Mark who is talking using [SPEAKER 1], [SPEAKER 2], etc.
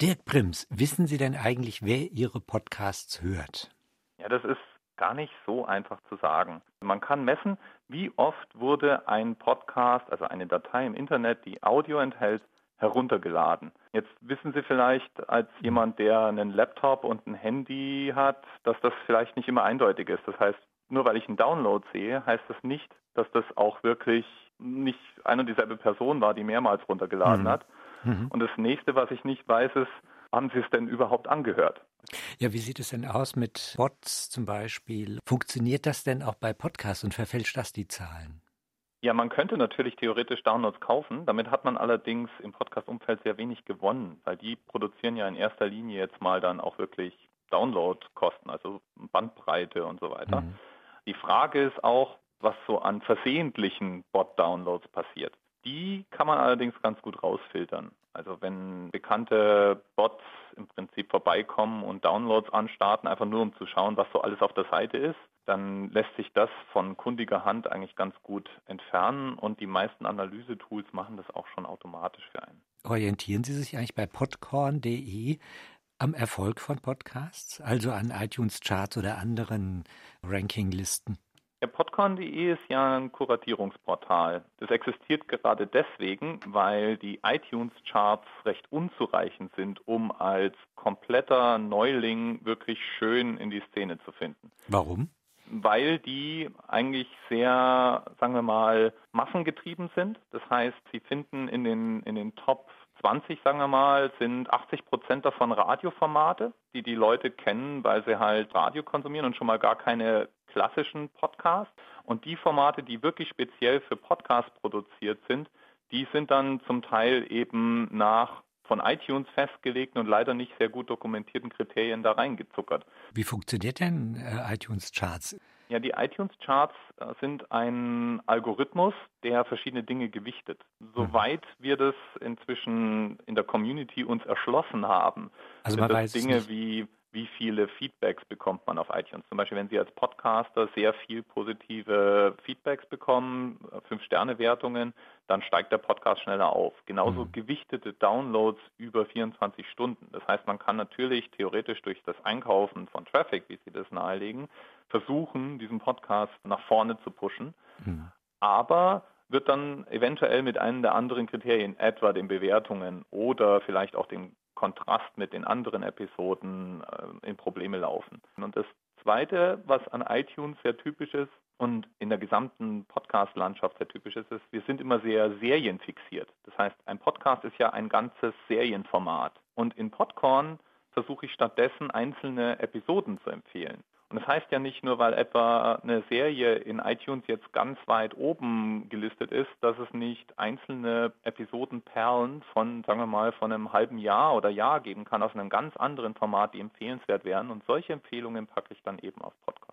[SPEAKER 1] Dirk Prims, wissen Sie denn eigentlich, wer Ihre Podcasts hört?
[SPEAKER 2] Ja, das ist gar nicht so einfach zu sagen. Man kann messen, wie oft wurde ein Podcast, also eine Datei im Internet, die Audio enthält, heruntergeladen. Jetzt wissen Sie vielleicht als jemand, der einen Laptop und ein Handy hat, dass das vielleicht nicht immer eindeutig ist. Das heißt, nur weil ich einen Download sehe, heißt das nicht, dass das auch wirklich nicht eine und dieselbe Person war, die mehrmals runtergeladen mhm. hat. Mhm. Und das nächste, was ich nicht weiß, ist, haben Sie es denn überhaupt angehört?
[SPEAKER 1] Ja, wie sieht es denn aus mit Bots zum Beispiel? Funktioniert das denn auch bei Podcasts und verfälscht das die Zahlen?
[SPEAKER 2] Ja, man könnte natürlich theoretisch Downloads kaufen. Damit hat man allerdings im Podcast-Umfeld sehr wenig gewonnen, weil die produzieren ja in erster Linie jetzt mal dann auch wirklich Download-Kosten, also Bandbreite und so weiter. Mhm. Die Frage ist auch, was so an versehentlichen Bot-Downloads passiert. Die kann man allerdings ganz gut rausfiltern. Also wenn bekannte Bots im Prinzip vorbeikommen und Downloads anstarten, einfach nur um zu schauen, was so alles auf der Seite ist, dann lässt sich das von kundiger Hand eigentlich ganz gut entfernen und die meisten Analysetools machen das auch schon automatisch für einen.
[SPEAKER 1] Orientieren Sie sich eigentlich bei podcorn.de am Erfolg von Podcasts, also an iTunes Charts oder anderen Rankinglisten?
[SPEAKER 2] Ja, Podcorn.de ist ja ein Kuratierungsportal. Das existiert gerade deswegen, weil die iTunes-Charts recht unzureichend sind, um als kompletter Neuling wirklich schön in die Szene zu finden.
[SPEAKER 1] Warum?
[SPEAKER 2] Weil die eigentlich sehr, sagen wir mal, massengetrieben sind. Das heißt, sie finden in den, in den Top 20, sagen wir mal, sind 80 Prozent davon Radioformate, die die Leute kennen, weil sie halt Radio konsumieren und schon mal gar keine klassischen Podcasts. Und die Formate, die wirklich speziell für Podcasts produziert sind, die sind dann zum Teil eben nach von iTunes festgelegten und leider nicht sehr gut dokumentierten Kriterien da reingezuckert.
[SPEAKER 1] Wie funktioniert denn äh, iTunes Charts?
[SPEAKER 2] Ja, die iTunes Charts äh, sind ein Algorithmus, der verschiedene Dinge gewichtet. Soweit mhm. wir das inzwischen in der Community uns erschlossen haben,
[SPEAKER 1] also
[SPEAKER 2] sind
[SPEAKER 1] das
[SPEAKER 2] Dinge wie wie viele Feedbacks bekommt man auf iTunes. Zum Beispiel, wenn Sie als Podcaster sehr viel positive Feedbacks bekommen, Fünf-Sterne-Wertungen, dann steigt der Podcast schneller auf. Genauso mhm. gewichtete Downloads über 24 Stunden. Das heißt, man kann natürlich theoretisch durch das Einkaufen von Traffic, wie Sie das nahelegen, versuchen, diesen Podcast nach vorne zu pushen. Mhm. Aber wird dann eventuell mit einem der anderen Kriterien, etwa den Bewertungen oder vielleicht auch dem Kontrast mit den anderen Episoden äh, in Probleme laufen. Und das Zweite, was an iTunes sehr typisch ist und in der gesamten Podcast-Landschaft sehr typisch ist, ist, wir sind immer sehr serienfixiert. Das heißt, ein Podcast ist ja ein ganzes Serienformat. Und in Podcorn versuche ich stattdessen einzelne Episoden zu empfehlen. Und das heißt ja nicht nur, weil etwa eine Serie in iTunes jetzt ganz weit oben gelistet ist, dass es nicht einzelne Episodenperlen von, sagen wir mal, von einem halben Jahr oder Jahr geben kann aus einem ganz anderen Format, die empfehlenswert wären. Und solche Empfehlungen packe ich dann eben auf Podcast.